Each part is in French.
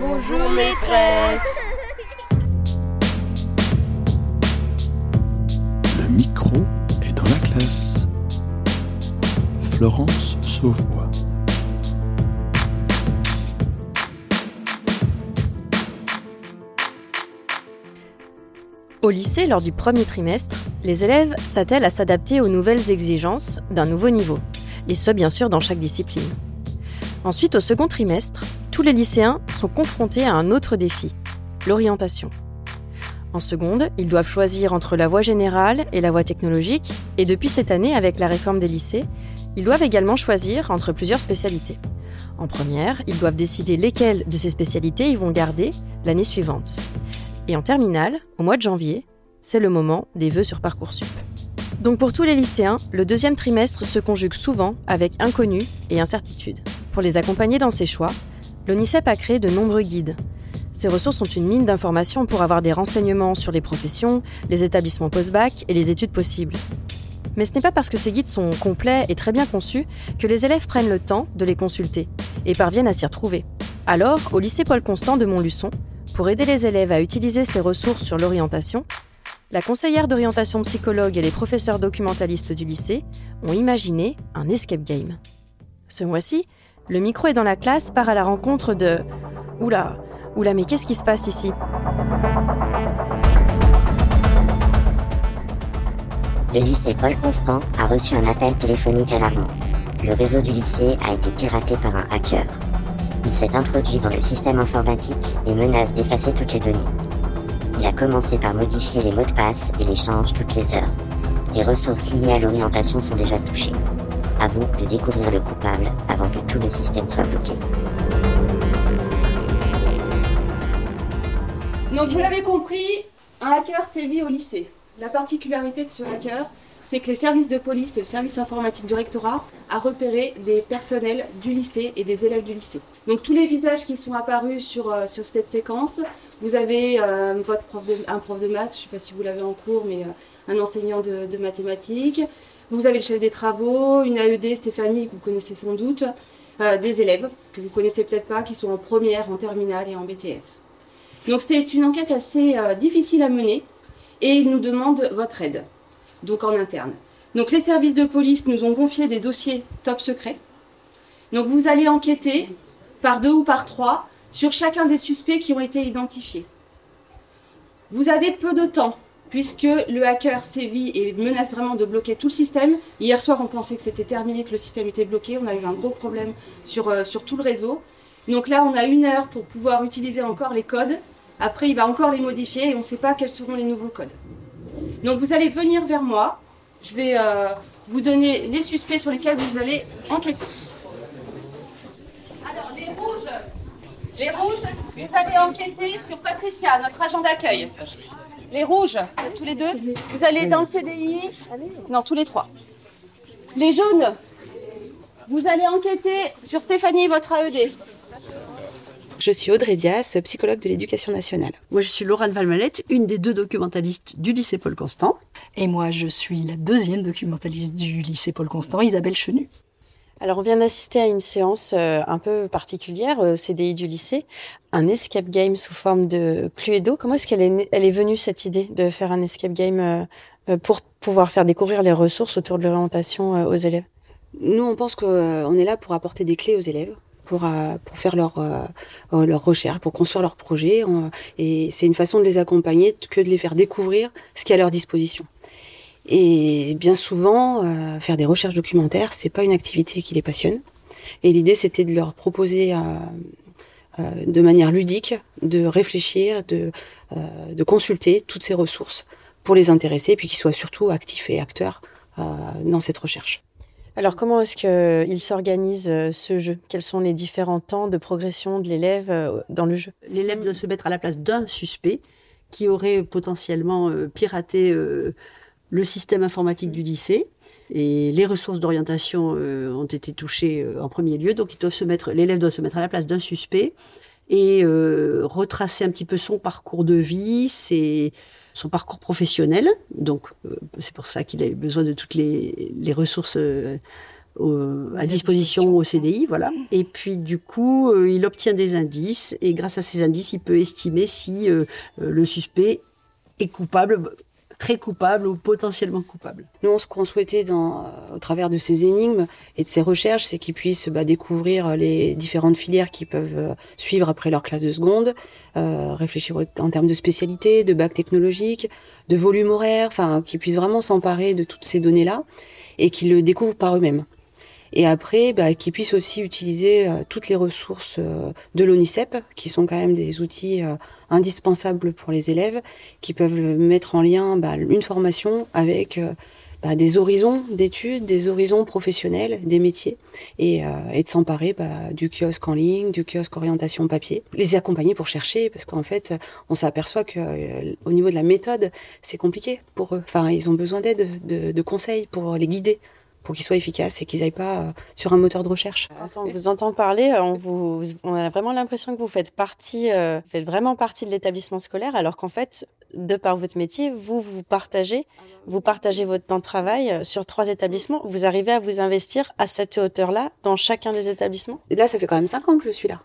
Bonjour maîtresse. Le micro est dans la classe. Florence Sauvebois. Au lycée, lors du premier trimestre, les élèves s'attellent à s'adapter aux nouvelles exigences d'un nouveau niveau, et ce bien sûr dans chaque discipline. Ensuite, au second trimestre, tous les lycéens sont confrontés à un autre défi, l'orientation. En seconde, ils doivent choisir entre la voie générale et la voie technologique, et depuis cette année, avec la réforme des lycées, ils doivent également choisir entre plusieurs spécialités. En première, ils doivent décider lesquelles de ces spécialités ils vont garder l'année suivante. Et en terminale, au mois de janvier, c'est le moment des vœux sur Parcoursup. Donc pour tous les lycéens, le deuxième trimestre se conjugue souvent avec inconnu et incertitude. Pour les accompagner dans ces choix, l'ONICEP a créé de nombreux guides. Ces ressources sont une mine d'informations pour avoir des renseignements sur les professions, les établissements post-bac et les études possibles. Mais ce n'est pas parce que ces guides sont complets et très bien conçus que les élèves prennent le temps de les consulter et parviennent à s'y retrouver. Alors, au lycée Paul Constant de Montluçon, pour aider les élèves à utiliser ces ressources sur l'orientation, la conseillère d'orientation psychologue et les professeurs documentalistes du lycée ont imaginé un escape game. Ce mois-ci, le micro est dans la classe part à la rencontre de Oula, oula, mais qu'est-ce qui se passe ici? Le lycée Paul Constant a reçu un appel téléphonique alarmant. Le réseau du lycée a été piraté par un hacker. Il s'est introduit dans le système informatique et menace d'effacer toutes les données. Il a commencé par modifier les mots de passe et les change toutes les heures. Les ressources liées à l'orientation sont déjà touchées. À vous de découvrir le coupable avant que tout le système soit bloqué. Donc vous l'avez compris, un hacker sévit au lycée. La particularité de ce hacker, c'est que les services de police et le service informatique du rectorat a repéré des personnels du lycée et des élèves du lycée. Donc tous les visages qui sont apparus sur, euh, sur cette séquence, vous avez euh, votre un prof de maths, je ne sais pas si vous l'avez en cours, mais euh, un enseignant de mathématiques. Vous avez le chef des travaux, une AED, Stéphanie, que vous connaissez sans doute, euh, des élèves que vous connaissez peut-être pas, qui sont en première, en terminale et en BTS. Donc c'est une enquête assez euh, difficile à mener et il nous demande votre aide, donc en interne. Donc les services de police nous ont confié des dossiers top secrets. Donc vous allez enquêter par deux ou par trois sur chacun des suspects qui ont été identifiés. Vous avez peu de temps puisque le hacker sévit et menace vraiment de bloquer tout le système. Hier soir, on pensait que c'était terminé, que le système était bloqué. On a eu un gros problème sur, euh, tout le réseau. Donc là, on a une heure pour pouvoir utiliser encore les codes. Après, il va encore les modifier et on ne sait pas quels seront les nouveaux codes. Donc vous allez venir vers moi. Je vais euh, vous donner les suspects sur lesquels vous allez enquêter. Alors, les rouges, vous allez enquêter sur Patricia, notre agent d'accueil. Les rouges, tous les deux, vous allez dans le CDI. Non, tous les trois. Les jaunes, vous allez enquêter sur Stéphanie, votre AED. Je suis Audrey Dias, psychologue de l'éducation nationale. Moi, je suis Laurent Valmalette, une des deux documentalistes du lycée Paul Constant. Et moi, je suis la deuxième documentaliste du lycée Paul Constant, Isabelle Chenu. Alors, on vient d'assister à une séance euh, un peu particulière au CDI du lycée, un escape game sous forme de Cluedo. Comment est-ce qu'elle est, elle est venue cette idée de faire un escape game euh, euh, pour pouvoir faire découvrir les ressources autour de l'orientation euh, aux élèves? Nous, on pense qu'on est là pour apporter des clés aux élèves, pour, euh, pour faire leur, euh, euh, leur recherche, pour construire leur projet. Et c'est une façon de les accompagner que de les faire découvrir ce qui est à leur disposition. Et bien souvent, euh, faire des recherches documentaires, c'est pas une activité qui les passionne. Et l'idée, c'était de leur proposer euh, euh, de manière ludique de réfléchir, de, euh, de consulter toutes ces ressources pour les intéresser, et puis qu'ils soient surtout actifs et acteurs euh, dans cette recherche. Alors, comment est-ce qu'il s'organise ce jeu? Quels sont les différents temps de progression de l'élève dans le jeu? L'élève doit se mettre à la place d'un suspect qui aurait potentiellement piraté euh, le système informatique du lycée. Et les ressources d'orientation euh, ont été touchées euh, en premier lieu. Donc, ils doivent se mettre, l'élève doit se mettre à la place d'un suspect et euh, retracer un petit peu son parcours de vie, ses, son parcours professionnel. Donc, euh, c'est pour ça qu'il a eu besoin de toutes les, les ressources euh, euh, à disposition au CDI, voilà. Et puis du coup, euh, il obtient des indices et grâce à ces indices, il peut estimer si euh, euh, le suspect est coupable, très coupable ou potentiellement coupable. Nous, ce qu'on souhaitait dans, euh, au travers de ces énigmes et de ces recherches, c'est qu'ils puissent bah, découvrir les différentes filières qu'ils peuvent euh, suivre après leur classe de seconde, euh, réfléchir en termes de spécialité, de bac technologique, de volume horaire, enfin, qu'ils puissent vraiment s'emparer de toutes ces données-là et qu'ils le découvrent par eux-mêmes. Et après, bah, qu'ils puissent aussi utiliser euh, toutes les ressources euh, de l'ONICEP, qui sont quand même des outils euh, indispensables pour les élèves, qui peuvent mettre en lien bah, une formation avec bah, des horizons d'études, des horizons professionnels, des métiers, et, euh, et de s'emparer bah, du kiosque en ligne, du kiosque orientation papier, les accompagner pour chercher, parce qu'en fait, on s'aperçoit que euh, au niveau de la méthode, c'est compliqué pour eux. Enfin, ils ont besoin d'aide, de, de conseils pour les guider pour qu'ils soient efficaces et qu'ils n'aillent pas euh, sur un moteur de recherche. Quand on vous entend parler, euh, on, vous, on a vraiment l'impression que vous faites partie, euh, faites vraiment partie de l'établissement scolaire, alors qu'en fait, de par votre métier, vous vous partagez, vous partagez votre temps de travail sur trois établissements. Vous arrivez à vous investir à cette hauteur-là dans chacun des établissements? Et là, ça fait quand même cinq ans que je suis là.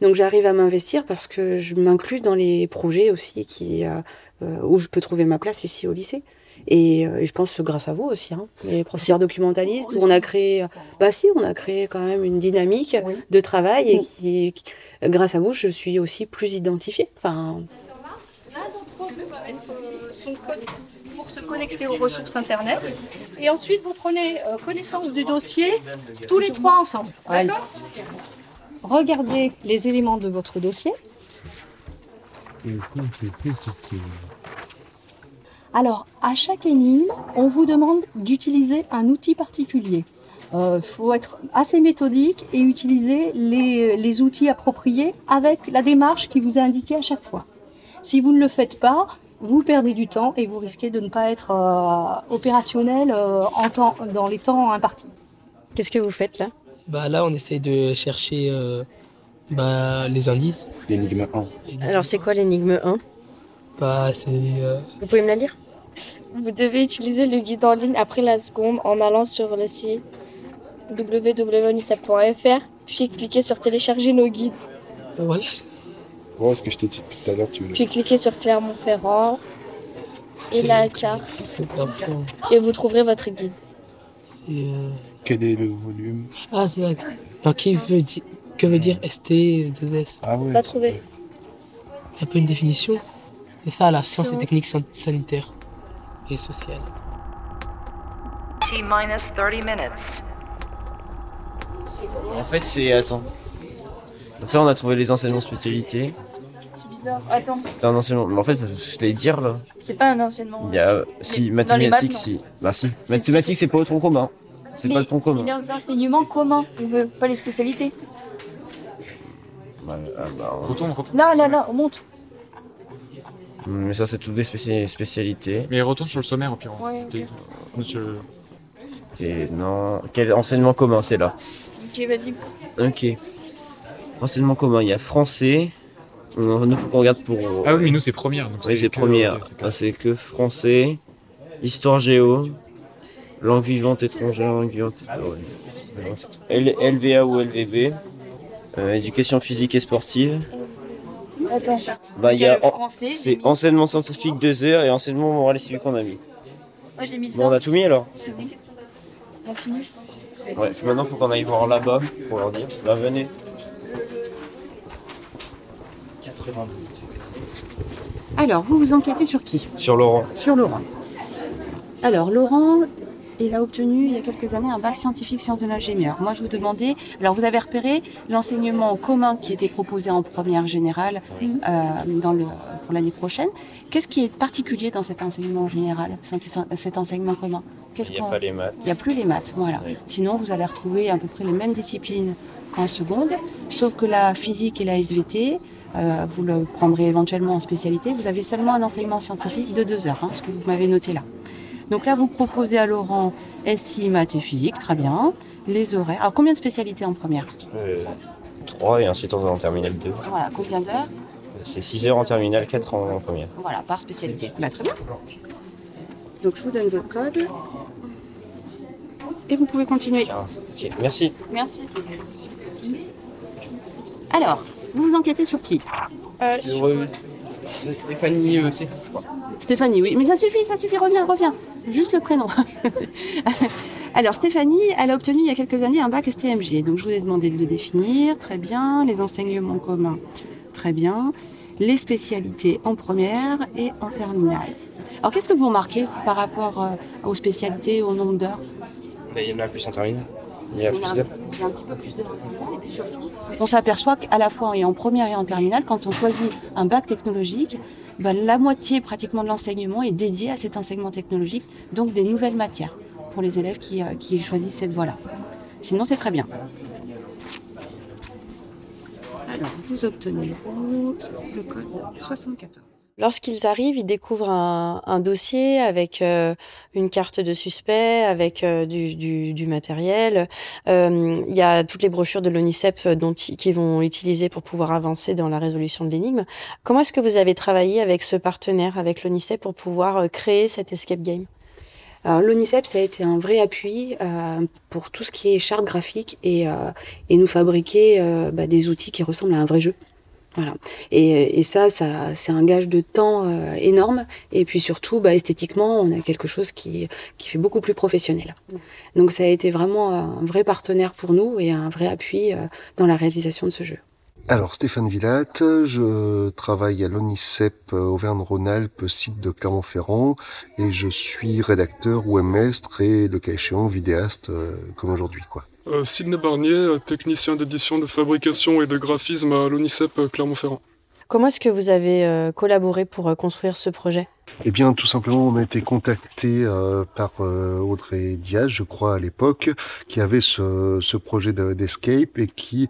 Donc j'arrive à m'investir parce que je m'inclus dans les projets aussi qui, euh, où je peux trouver ma place ici au lycée. Et, euh, et je pense que grâce à vous aussi, hein, les professeurs documentalistes, où on a créé, euh, bah si, on a créé quand même une dynamique Oui. de travail et qui, qui- grâce à vous, je suis aussi plus identifiée. Enfin, L'un d'entre vous va mettre son code pour se connecter aux ressources Internet. Et ensuite, vous prenez euh, connaissance du dossier tous les trois ensemble. D'accord? Regardez les éléments de votre dossier. Alors, à chaque énigme, on vous demande d'utiliser un outil particulier. Il faut être assez méthodique et utiliser les, les outils appropriés avec la démarche qui vous est indiquée à chaque fois. Si vous ne le faites pas, vous perdez du temps et vous risquez de ne pas être euh, opérationnel euh, en temps, dans les temps impartis. Qu'est-ce que vous faites là? Bah là, on essaye de chercher euh, bah, les indices. L'énigme 1. Alors, c'est quoi l'énigme 1 Bah, c'est euh, Vous pouvez me la lire? Vous devez utiliser le guide en ligne après la seconde en allant sur le site www.unicef.fr puis cliquer sur télécharger nos guides. voilà. Ouais, ce que je t'ai dit depuis tout à l'heure, tu veux. Puis cliquez sur Clermont-Ferrand et la carte et vous trouverez votre guide. Euh, Quel est le volume? Ah, c'est ça. Donc, qui veut di- que veut dire ST2S Ah ouais. Pas trouvé. vrai. Il y a un peu une définition? C'est ça, la science et technique san- sanitaire et sociale. T minus 30 minutes. En fait, c'est. Attends. Donc là, on a trouvé les enseignements spécialités. C'est bizarre. Attends, C'est un enseignement. Mais en fait, je vais dire là. c'est pas un enseignement. Il y a. Si, dans les mathématiques, maths, si. Bah si. Mathématiques, c'est pas au tronc commun. C'est pas le tronc commun. les enseignements communs, on veut pas les spécialités. Bah, ah, bah, on- Là, là, là, on monte. Mais ça, c'est toutes des spéci- spécialités. Mais retourne sur le sommaire au pire. Ouais. T'es- Monsieur. Et non. Quel enseignement commun, c'est là Ok, vas-y. Ok. Enseignement commun, il y a français. Euh, Nous, faut qu'on regarde pour. Ah oui, mais nous c'est première. Donc Oui, c'est que- première. ok, c'est que- Ah, C'est que français, histoire géo, langue vivante étrangère, langue vivante. ah ouais. LVA ou LVB, euh, éducation physique et sportive. Attends. Bah, il y Il y a a le en- français, j'ai c'est mis. enseignement scientifique 2 heures et enseignement moral et civique qu'on a mis. Moi, j'ai mis ça. Bon, on a tout mis alors. On finit. Ouais, maintenant faut qu'on aille voir là-bas pour leur dire. Là, venez. alors, vous vous enquêtez sur qui? Sur Laurent. Sur Laurent. Alors, Laurent, il a obtenu il y a quelques années un bac scientifique sciences de l'ingénieur. Moi, je vous demandais, alors vous avez repéré l'enseignement commun qui était proposé en première générale euh, dans le, pour l'année prochaine. Qu'est-ce qui est particulier dans cet enseignement général, cet enseignement commun? Qu'est-ce Il n'y a pas les maths. il n'y a plus les maths, voilà. Oui. Sinon, vous allez retrouver à peu près les mêmes disciplines qu'en seconde, sauf que la physique et la SVT, euh, vous le prendrez éventuellement en spécialité. Vous avez seulement un enseignement scientifique de deux heures, hein, ce que vous m'avez noté là. Donc là, vous proposez à Laurent SI, maths et physique, très bien. Les horaires. Alors, combien de spécialités en première 3 et ensuite on va en terminale 2. Voilà, combien d'heures C'est 6 heures en terminale, 4 en, en première. Voilà, par spécialité. Bah, très bien. Donc, je vous donne votre code. et vous pouvez continuer. Ok, merci. Merci. Alors, vous vous enquêtez sur qui? Stéphanie aussi. Stéphanie, oui. Mais ça suffit, ça suffit, reviens, reviens. Juste le prénom. Alors, Stéphanie, elle a obtenu il y a quelques années un bac STMG. Donc, je vous ai demandé de le définir. Très bien. Les enseignements communs. Très bien. Les spécialités en première et en terminale. Alors, qu'est-ce que vous remarquez par rapport euh, aux spécialités, au nombre d'heures? Ben, il y en a plus en terminale. Il y a plus un- d'heures. il y a un petit peu plus et puis surtout, On s'aperçoit qu'à la fois et en première et en terminale, quand on choisit un bac technologique, ben, la moitié pratiquement de l'enseignement est dédié à cet enseignement technologique, donc des nouvelles matières pour les élèves qui, euh, qui choisissent cette voie-là. Sinon, c'est très bien. Alors, vous obtenez vous, le code 74. Lorsqu'ils arrivent, ils découvrent un, un dossier avec euh, une carte de suspect, avec euh, du, du, du matériel. Euh, Il y a toutes les brochures de l'ONICEP ils- qu'ils vont utiliser pour pouvoir avancer dans la résolution de l'énigme. Comment est-ce que vous avez travaillé avec ce partenaire, avec l'ONICEP, pour pouvoir euh, créer cet escape game? Alors, l'ONICEP, ça a été un vrai appui euh, pour tout ce qui est charte graphique et, euh, et nous fabriquer euh, bah, des outils qui ressemblent à un vrai jeu. Voilà. Et, et ça, ça c'est un gage de temps euh, énorme. Et puis surtout, bah, esthétiquement, on a quelque chose qui, qui fait beaucoup plus professionnel. Donc ça a été vraiment un vrai partenaire pour nous et un vrai appui euh, dans la réalisation de ce jeu. Alors Stéphane Villatte, je travaille à l'ONICEP euh, Auvergne-Rhône-Alpes, site de Clermont-Ferrand, et je suis rédacteur webmestre et le cas échéant vidéaste euh, comme aujourd'hui quoi. Euh, Sidney Barnier, technicien d'édition de fabrication et de graphisme à l'ONICEP Clermont-Ferrand. Comment est-ce que vous avez euh, collaboré pour euh, construire ce projet? Eh bien, tout simplement, on a été contacté euh, par euh, Audrey Diaz, je crois à l'époque, qui avait ce, ce projet de- d'escape et qui euh,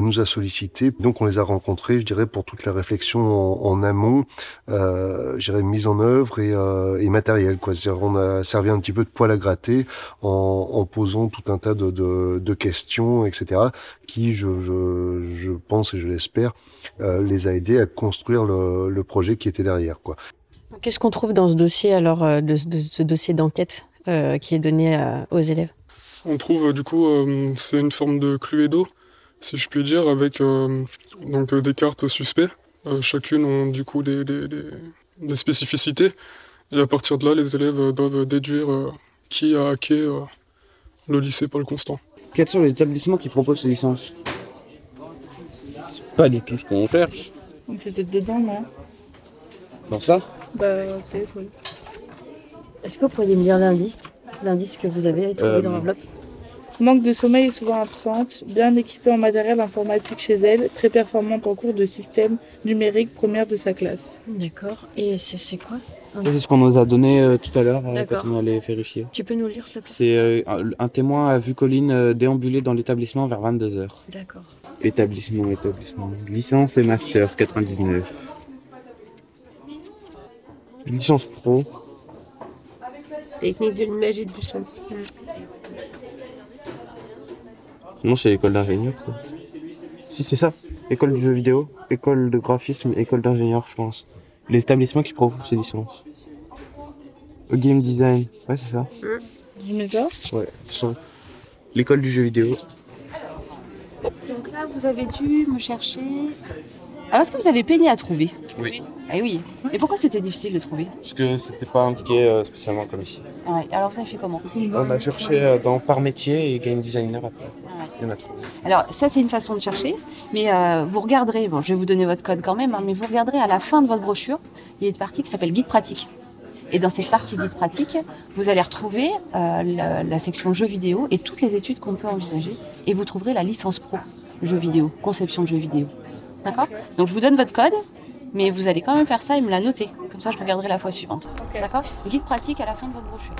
nous a sollicité. Donc, on les a rencontrés, je dirais, pour toute la réflexion en, en amont, euh, je dirais mise en œuvre et, euh, et matériel. Quoi. C'est-à-dire, on a servi un petit peu de poil à gratter en, en posant tout un tas de, de, de questions, etc., qui, je, je, je pense et je l'espère, euh, les a aidés à construire le, le projet qui était derrière. Quoi. Qu'est-ce qu'on trouve dans ce dossier, alors, euh, de, de ce dossier d'enquête euh, qui est donné euh, aux élèves? On trouve euh, du coup, euh, c'est une forme de Cluedo, si je puis dire, avec euh, donc euh, des cartes suspects. Euh, chacune ont du coup des, des, des- des spécificités. Et à partir de là, les élèves doivent déduire euh, qui a hacké euh, le lycée Paul Constant. Quels sont les établissements qui proposent ces licences? C'est pas du tout ce qu'on cherche. C'était dedans, non? Dans ça? Bah, peut-être, oui. Est-ce que vous pourriez me lire l'indice L'indice que vous avez trouvé Euh, dans l'enveloppe? Manque de sommeil est souvent absente, bien équipée en matériel informatique chez elle, très performante en cours de système numérique première de sa classe. D'accord. Et c'est quoi Ça, C'est ce qu'on nous a donné euh, tout à l'heure euh, quand on allait vérifier. Tu peux nous lire, plaît? C'est euh, un, témoin a vu Colline euh, déambuler dans l'établissement vers 22h. D'accord. Établissement, établissement. Licence et master 99. Licence pro. Technique de l'image et du son. Non, c'est école d'ingénieur quoi. Si, c'est ça. École du jeu vidéo, école de graphisme, école d'ingénieur, je pense. Les établissements qui proposent ces licences. Euh, Game design, ouais, c'est ça. Major Ouais, son. L'école du jeu vidéo. Donc là, vous avez dû me chercher. Alors, est-ce que vous avez peiné à trouver Oui. Ah oui. Et pourquoi c'était difficile de trouver Parce que c'était pas indiqué euh, spécialement comme ici. Ah ouais. Alors, vous avez fait comment On a cherché euh, dans par métier et game designer après. Il y en a trouvé. Alors, ça, c'est une façon de chercher. Mais euh, vous regarderez, bon, je vais vous donner votre code quand même, hein, mais vous regarderez à la fin de votre brochure, il y a une partie qui s'appelle guide pratique. Et dans cette partie guide pratique, vous allez retrouver euh, la, la section jeux vidéo et toutes les études qu'on peut envisager. Et vous trouverez la licence pro jeux vidéo, conception de jeux vidéo. D'accord Donc, je vous donne votre code, mais vous allez quand même faire ça et me la noter. Comme ça, je regarderai la fois suivante. D'accord Guide pratique à la fin de votre brochure.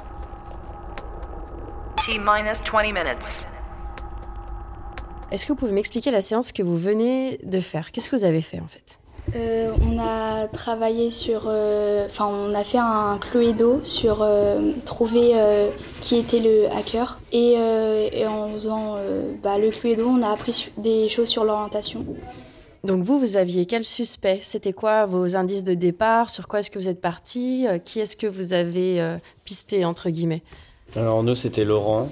T minus 20 minutes. Est-ce que vous pouvez m'expliquer la séance que vous venez de faire? Qu'est-ce que vous avez fait en fait? Euh, on a travaillé sur, euh, enfin, on a fait un Cluedo sur euh, trouver euh, qui était le hacker et, euh, et en faisant euh, bah, le Cluedo, on a appris des choses sur l'orientation. Donc vous, vous aviez quel suspect? C'était quoi vos indices de départ? Sur quoi est-ce que vous êtes parti? Euh, Qui est-ce que vous avez euh, pisté entre guillemets? Alors nous c'était Laurent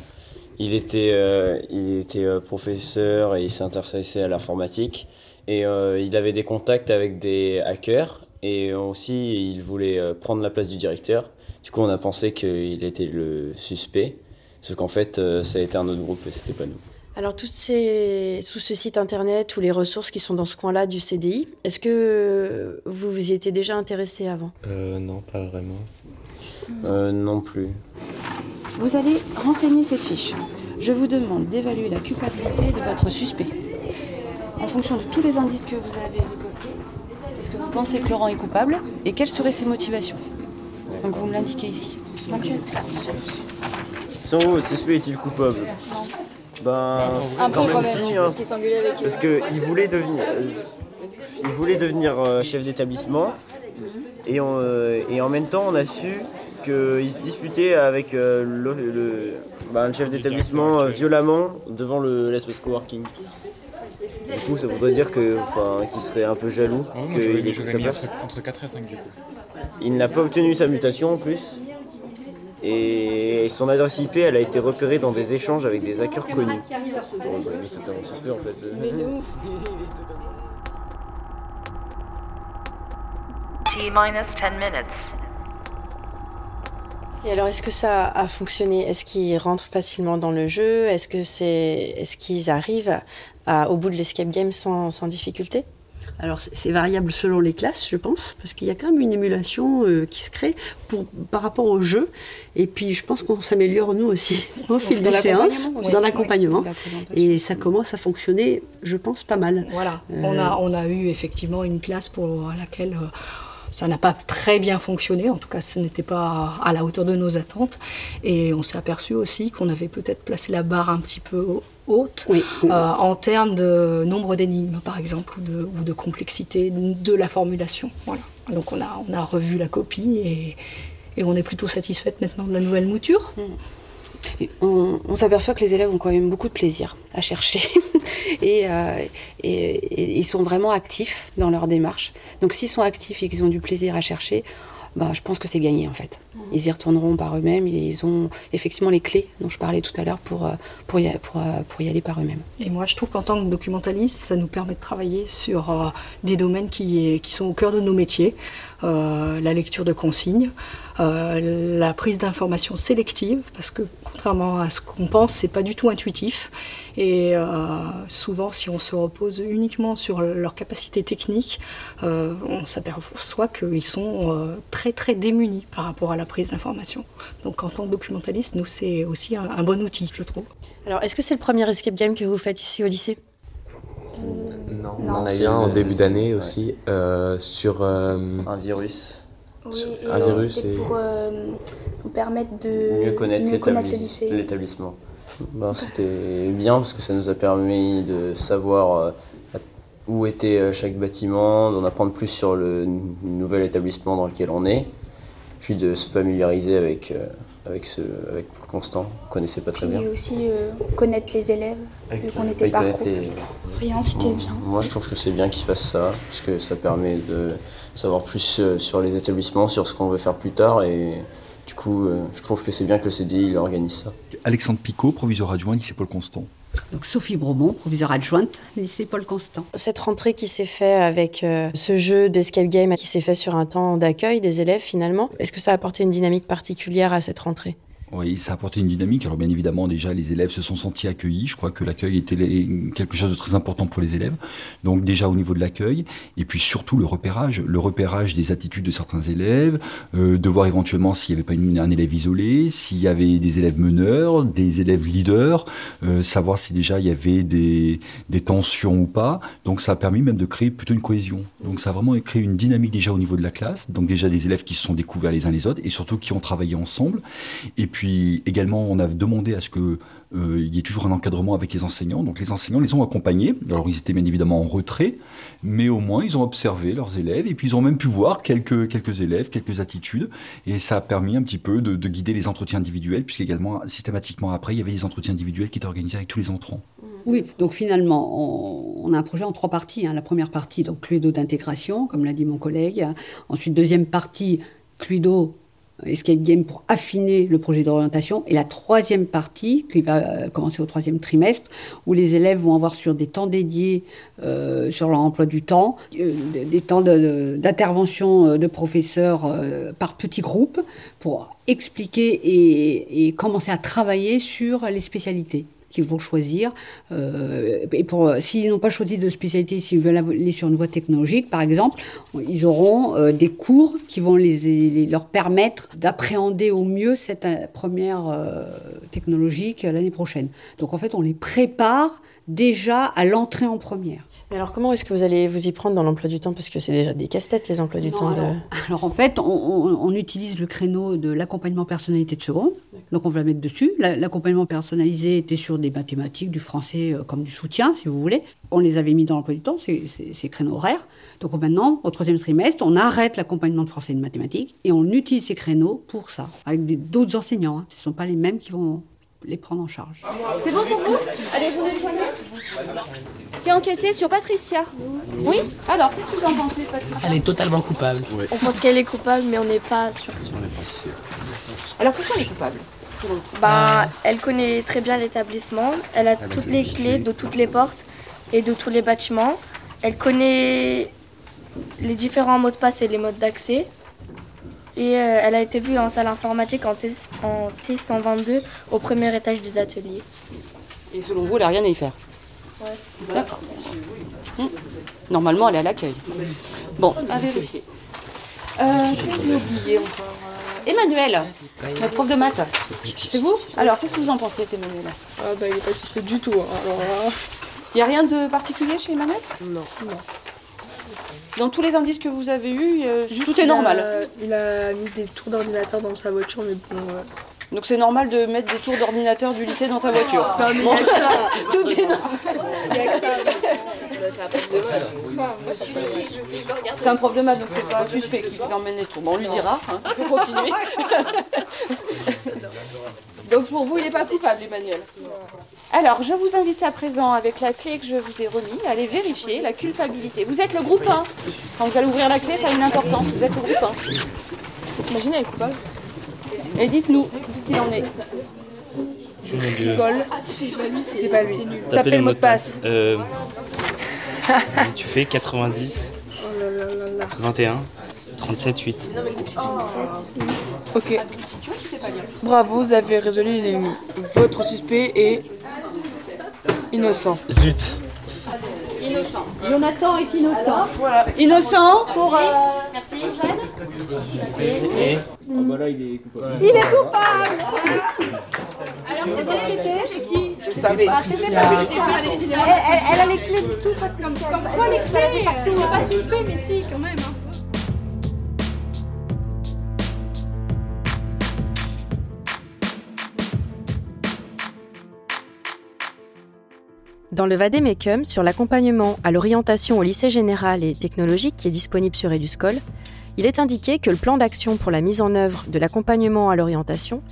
il était, euh, il était professeur et il s'intéressait à l'informatique. Et il avait des contacts avec des hackers. Et aussi, il voulait prendre la place du directeur. Du coup, on a pensé qu'il était le suspect. Sauf qu'en fait, ça a été un autre groupe et c'était pas nous. Alors, toutes ces, tout ce site internet, tous les ressources qui sont dans ce coin-là du CDI, est-ce que vous vous y étiez déjà intéressé avant? Euh, non, pas vraiment. Euh, non plus. Vous allez renseigner cette fiche. Je vous demande d'évaluer la culpabilité de votre suspect. En fonction de tous les indices que vous avez récoltés, est-ce que vous pensez que Laurent est coupable et quelles seraient ses motivations? Donc vous me l'indiquez ici. Sans vous, le suspect est-il coupable? Ben, Un peu quand même quand même, si, parce hein. avec eux. Parce qu'il voulait devenir, euh, il voulait devenir euh, chef d'établissement. Et, on, euh, et en même temps, on a su qu'il se disputait avec euh, le, le- ben, le chef d'établissement euh, violemment devant le l'espace coworking. Du coup, ça voudrait dire qu'il serait un peu jaloux qu'il ait sa place. entre, entre 4 et 5 du coup. Il n'a pas obtenu sa mutation en plus. Et son adresse IP, elle a été repérée dans des échanges avec des hackers connus. Bon, bah, il est totalement suspect en fait. Mais de ouf. T minus 10 minutes. Et alors, est-ce que ça a fonctionné? Est-ce qu'ils rentrent facilement dans le jeu? Est-ce que c'est, est-ce qu'ils arrivent à- au bout de l'escape game sans, sans difficulté? Alors c'est variable selon les classes, je pense, parce qu'il y a quand même une émulation euh, qui se crée pour, par rapport au jeu. Et puis je pense qu'on s'améliore nous aussi au fil des séances, dans l'accompagnement. Oui. Et ça commence à fonctionner, je pense, pas mal. Voilà, Euh, on, a, on a eu effectivement une classe pour laquelle euh, ça n'a pas très bien fonctionné, en tout cas ce n'était pas à la hauteur de nos attentes. Et on s'est aperçu aussi qu'on avait peut-être placé la barre un petit peu haute euh, en termes de nombre d'énigmes par exemple, ou de, ou de complexité de la formulation. Voilà. Donc on a, on a revu la copie et, et on est plutôt satisfaite maintenant de la nouvelle mouture. Et on, on s'aperçoit que les élèves ont quand même beaucoup de plaisir à chercher et, euh, et- et ils sont vraiment actifs dans leur démarche. Donc s'ils sont actifs et qu'ils ont du plaisir à chercher, ben, je pense que c'est gagné en fait. Ils y retourneront par eux-mêmes et ils ont effectivement les clés dont je parlais tout à l'heure pour, euh, pour, y, a- pour, euh, pour y aller par eux-mêmes. Et moi, je trouve qu'en tant que documentaliste, ça nous permet de travailler sur euh, des domaines qui, qui sont au cœur de nos métiers. Euh, la lecture de consignes, euh, la prise d'informations sélective, parce que contrairement à ce qu'on pense, c'est pas du tout intuitif. Et euh, souvent, si on se repose uniquement sur leurs capacités techniques, euh, on s'aperçoit qu'ils sont euh, très très démunis par rapport à la prise d'informations. Donc, en tant que documentaliste, nous, c'est aussi un- un bon outil, je trouve. Alors, est-ce que c'est le premier escape game que vous faites ici au lycée? Non, on Non, en a eu un le début d'année ouais. aussi euh, sur euh, Un virus. Oui, un virus c'était et pour euh, nous permettre de Mieux connaître, mieux connaître le lycée. l'établissement. Ben, C'était bien parce que ça nous a permis de savoir euh, où était euh, chaque bâtiment, d'en apprendre plus sur le nouvel établissement dans lequel on est, puis de se familiariser avec, euh, avec, ce, avec Constant, qu'on connaissait pas très bien. Et aussi euh, connaître les élèves, vu qu'on était Oui, c'était bien. Moi, je trouve que c'est bien qu'ils fassent ça, parce que ça permet de savoir plus euh, sur les établissements, sur ce qu'on veut faire plus tard, et du coup, euh, je trouve que c'est bien que le CDI il organise ça. Alexandre Picot, proviseur adjoint, lycée Paul Constant. Donc Sophie Bromont, proviseure adjointe, lycée Paul Constant. Cette rentrée qui s'est faite avec euh, ce jeu d'escape game qui s'est fait sur un temps d'accueil des élèves finalement, est-ce que ça a apporté une dynamique particulière à cette rentrée? Oui, ça a apporté une dynamique. Alors bien évidemment, déjà, les élèves se sont sentis accueillis. Je crois que l'accueil était quelque chose de très important pour les élèves. Donc déjà au niveau de l'accueil, et puis surtout le repérage, le repérage des attitudes de certains élèves, euh, de voir éventuellement s'il n'y avait pas une- un élève isolé, s'il y avait des élèves meneurs, des élèves leaders, euh, savoir si déjà il y avait des, des tensions ou pas. Donc ça a permis même de créer plutôt une cohésion. Donc ça a vraiment créé une dynamique déjà au niveau de la classe. Donc déjà des élèves qui se sont découverts les uns les autres et surtout qui ont travaillé ensemble. Et puis également, on a demandé à ce que euh, il y ait toujours un encadrement avec les enseignants. Donc les enseignants les ont accompagnés. Alors ils étaient bien évidemment en retrait, mais au moins ils ont observé leurs élèves et puis ils ont même pu voir quelques, quelques élèves, quelques attitudes. Et ça a permis un petit peu de, de guider les entretiens individuels, puisqu'également systématiquement après, il y avait des entretiens individuels qui étaient organisés avec tous les entrants. Oui, donc finalement, on, on a un projet en trois parties. hein. La première partie, donc Cluedo d'intégration, comme l'a dit mon collègue. Ensuite, deuxième partie, Cluedo escape game pour affiner le projet d'orientation. Et la troisième partie, qui va euh, commencer au troisième trimestre, où les élèves vont avoir sur des temps dédiés euh, sur leur emploi du temps, euh, des- temps de- de- d'intervention euh, de, professeurs euh, par petits groupes pour expliquer et, et commencer à travailler sur les spécialités qu'ils vont choisir. Euh, et pour, euh, s'ils n'ont pas choisi de spécialité, s'ils veulent aller sur une voie technologique, par exemple, ils auront euh, des cours qui vont les, leur permettre d'appréhender au mieux cette première euh, technologique l'année prochaine. Donc en fait, on les prépare déjà à l'entrée en première. Mais alors comment est-ce que vous allez vous y prendre dans l'emploi du temps? Parce que c'est déjà des casse-têtes les emplois du Non, temps. de- alors, alors, en fait, on, on- on utilise le créneau de l'accompagnement personnalité de seconde. Donc on va le mettre dessus. La- L'accompagnement personnalisé était sur des mathématiques, du français euh, comme du soutien, si vous voulez. On les avait mis dans l'emploi du temps, ces, créneaux horaires. Donc maintenant, au troisième trimestre, on arrête l'accompagnement de français et de mathématiques et on utilise ces créneaux pour ça, avec d'autres enseignants. hein. Ce ne sont pas les mêmes qui vont les prendre en charge. C'est bon pour vous Allez, vous les Qui a enquêté sur Patricia Oui Alors, qu'est-ce que vous en pensez, Patricia Elle est totalement coupable. On pense qu'elle est coupable, mais on n'est pas sûr. sûr. Alors, pourquoi elle est coupable Bah, elle connaît très bien l'établissement. Elle a toutes les le clés de toutes les portes et de tous les bâtiments. Elle connaît les différents mots de passe et les modes d'accès. Et euh, elle a été vue en salle informatique en, T, en T122 au premier étage des ateliers. Et selon vous, elle n'a rien à y faire D'accord. Hmm. Normalement, elle est à l'accueil. Bon, à vérifier. Euh, qu'est-ce que j'ai oublié encore Euh, Emmanuel, notre prof de maths. C'est vous Alors, qu'est-ce que vous en pensez, Emmanuel Ah bah il est pas suspect du tout. hein. Il n'y a rien de particulier chez Emmanuel? Non. non. Dans tous les indices que vous avez eus, euh, Juste, tout est il a- normal. il a mis des tours d'ordinateur dans sa voiture, mais bon. euh, Donc c'est normal de mettre des tours d'ordinateur du lycée dans sa voiture. Non, mais il y a que ça. Tout est normal. Il y a que ça. C'est un prof de maths, donc c'est pas un suspect qui emmène les tours. Bon, on lui dira, hein. on peut continuer. donc pour vous, il n'est pas coupable, Emmanuel. Alors, je vous invite à présent, avec la clé que je vous ai remise, à aller vérifier la culpabilité. Vous êtes le groupe 1. Quand vous allez ouvrir la clé, ça a une importance. Vous êtes le groupe 1. T'imagines, elle est coupable Et dites-nous ce qu'il en est. Je me Colle. C'est pas lui, C'est. Tapez le mot de passe. Euh, vas-y, tu fais 90, Oh là là là là. 21, 37, 8. Ok. Bravo, vous avez résolu l'énigme. Votre suspect est innocent. Zut. Innocent. Jonathan est innocent. Voilà. Innocent pour. euh, Merci, Et Ah bah là, il est coupable. Il est coupable Alors, c'était qui? Je savais. Ah, c'était Patricia. Elle, elle- elle a les clés de tout, comme quoi les clés C'est pas suspect, mais si, quand même. hein. Dans le Vademecum sur l'accompagnement à l'orientation au lycée général et technologique qui est disponible sur Eduscol, il est indiqué que le plan d'action pour la mise en œuvre de l'accompagnement à l'orientation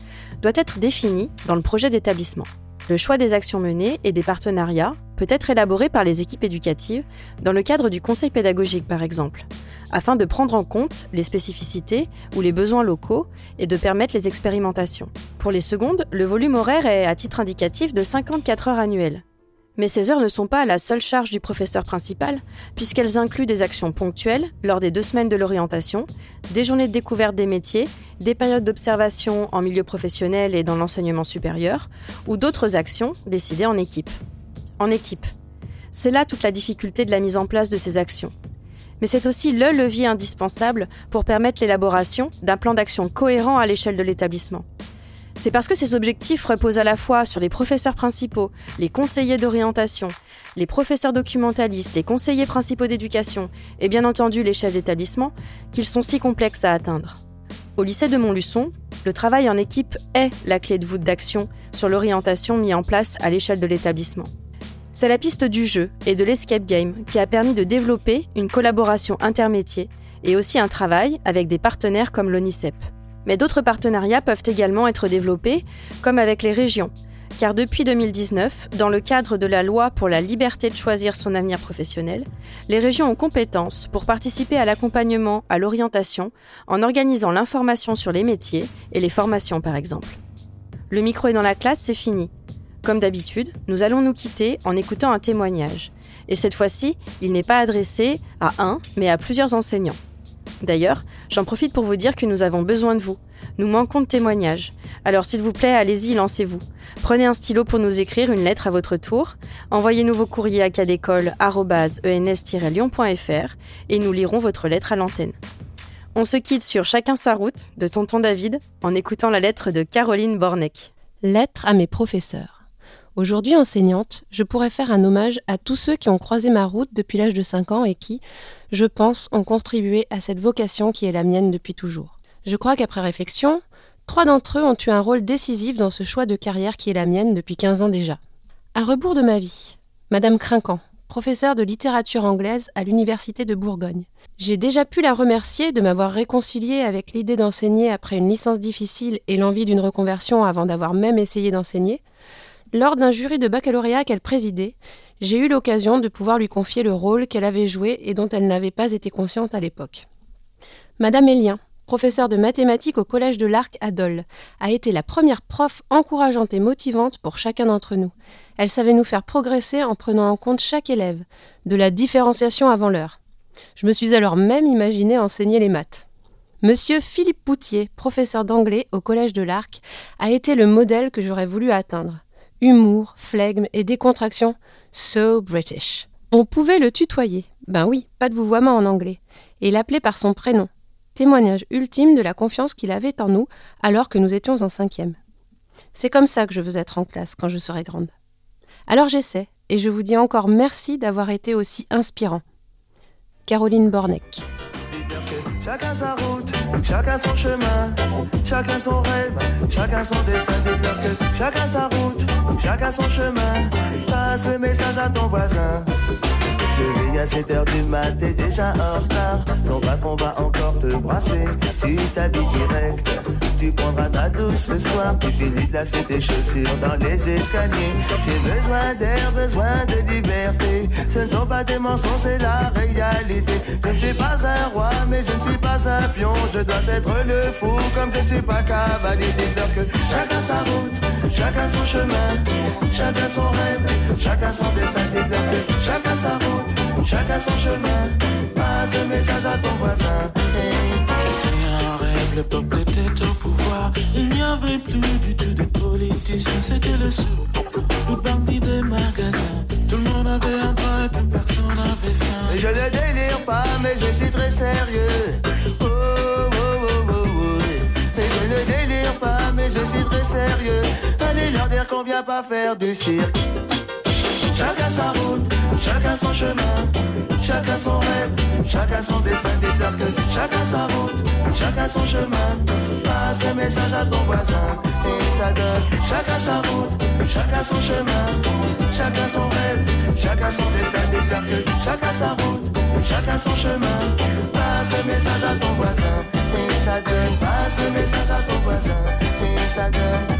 doit être défini dans le projet d'établissement. Le choix des actions menées et des partenariats peut être élaboré par les équipes éducatives dans le cadre du conseil pédagogique par exemple, afin de prendre en compte les spécificités ou les besoins locaux et de permettre les expérimentations. Pour les secondes, le volume horaire est à titre indicatif de 54 heures annuelles. Mais ces heures ne sont pas à la seule charge du professeur principal, puisqu'elles incluent des actions ponctuelles lors des deux semaines de l'orientation, des journées de découverte des métiers, des périodes d'observation en milieu professionnel et dans l'enseignement supérieur, ou d'autres actions décidées en équipe. En équipe. C'est là toute la difficulté de la mise en place de ces actions. Mais c'est aussi le levier indispensable pour permettre l'élaboration d'un plan d'action cohérent à l'échelle de l'établissement. C'est parce que ces objectifs reposent à la fois sur les professeurs principaux, les conseillers d'orientation, les professeurs documentalistes, les conseillers principaux d'éducation et bien entendu les chefs d'établissement qu'ils sont si complexes à atteindre. Au lycée de Montluçon, le travail en équipe est la clé de voûte d'action sur l'orientation mise en place à l'échelle de l'établissement. C'est la piste du jeu et de l'escape game qui a permis de développer une collaboration intermétier et aussi un travail avec des partenaires comme l'ONICEP. Mais d'autres partenariats peuvent également être développés, comme avec les régions, car depuis 2019, dans le cadre de la loi pour la liberté de choisir son avenir professionnel, les régions ont compétence pour participer à l'accompagnement, à l'orientation, en organisant l'information sur les métiers et les formations par exemple. Le micro est dans la classe, c'est fini. Comme d'habitude, nous allons nous quitter en écoutant un témoignage. Et cette fois-ci, il n'est pas adressé à un, mais à plusieurs enseignants. D'ailleurs, j'en profite pour vous dire que nous avons besoin de vous. Nous manquons de témoignages. Alors s'il vous plaît, allez-y, lancez-vous. Prenez un stylo pour nous écrire une lettre à votre tour. Envoyez-nous vos courriers à cadécole.ens-lyon.fr et nous lirons votre lettre à l'antenne. On se quitte sur Chacun sa route de Tonton David en écoutant la lettre de Caroline Bornek. Lettre à mes professeurs. Aujourd'hui enseignante, je pourrais faire un hommage à tous ceux qui ont croisé ma route depuis l'âge de 5 ans et qui, je pense, ont contribué à cette vocation qui est la mienne depuis toujours. Je crois qu'après réflexion, trois d'entre eux ont eu un rôle décisif dans ce choix de carrière qui est la mienne depuis 15 ans déjà. À rebours de ma vie, Madame Crinquant, professeure de littérature anglaise à l'Université de Bourgogne. J'ai déjà pu la remercier de m'avoir réconcilié avec l'idée d'enseigner après une licence difficile et l'envie d'une reconversion avant d'avoir même essayé d'enseigner, lors d'un jury de baccalauréat qu'elle présidait, j'ai eu l'occasion de pouvoir lui confier le rôle qu'elle avait joué et dont elle n'avait pas été consciente à l'époque. Madame Elien, professeure de mathématiques au Collège de l'Arc à Dole, a été la première prof encourageante et motivante pour chacun d'entre nous. Elle savait nous faire progresser en prenant en compte chaque élève, de la différenciation avant l'heure. Je me suis alors même imaginé enseigner les maths. Monsieur Philippe Poutier, professeur d'anglais au Collège de l'Arc, a été le modèle que j'aurais voulu atteindre humour, flegme et décontraction. So British. On pouvait le tutoyer. Ben oui, pas de vouvoiement en anglais. Et l'appeler par son prénom. Témoignage ultime de la confiance qu'il avait en nous alors que nous étions en cinquième. C'est comme ça que je veux être en classe quand je serai grande. Alors j'essaie, et je vous dis encore merci d'avoir été aussi inspirant. Caroline route, chacun son chemin, chacun son rêve, chacun son destin. que chacun sa route, chacun son chemin. Passe le message à ton voisin. À 7 heures du mat, t'es déjà en retard. Ton patron va encore te brasser. Tu t'habilles direct, tu prendras ta douce le soir. Tu finis de lasser tes chaussures dans les escaliers. J'ai besoin d'air, besoin de liberté. Ce ne sont pas des mensonges, c'est la réalité. Je ne suis pas un roi, mais je ne suis pas un pion. Je dois être le fou, comme je suis pas cavalier. Dites-leur que chacun sa route, chacun son chemin, chacun son rêve, chacun son destin. Chacun sa route chacun son chemin. Passe le message à ton voisin. Hey. un rêve, le peuple était au pouvoir. Il n'y avait plus du tout de politiciens, c'était le sou. Le bandit des magasins. Tout le monde avait un droit et plus personne n'avait faim. Je ne délire pas, mais je suis très sérieux. Oh, oh, oh, oh, oh. Et je ne délire pas, mais je suis très sérieux. Allez leur dire qu'on vient pas faire du cirque. Chacun sa route, chacun son chemin, chacun son rêve, chacun son destin. Dites-leur que chacun sa route, chacun son chemin. Passe le message à ton voisin et ça donne. Chacun sa route, chacun son chemin, chacun son rêve, chacun son destin. Dites-leur que chacun sa route, chacun son chemin. Passe le message à ton voisin et ça donne. Passe le message à ton voisin et ça donne.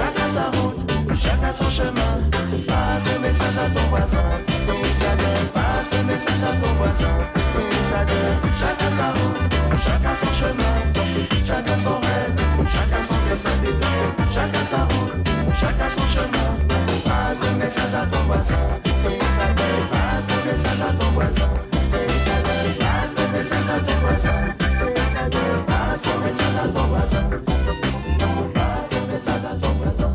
Chacun sa route, chacun son chemin. Passe le message à ton voisin. Commissaire, passe le message à ton voisin. Commissaire, chacun sa route, chacun son chemin. Chacun son rêve, chacun son destin d'étoile. Chacun sa route, chacun son chemin. Passe le message à ton voisin. Commissaire, passe le message à ton voisin. Commissaire, passe le message à ton voisin. Commissaire, passe le message à ton voisin. Sada, Dobra, Sada.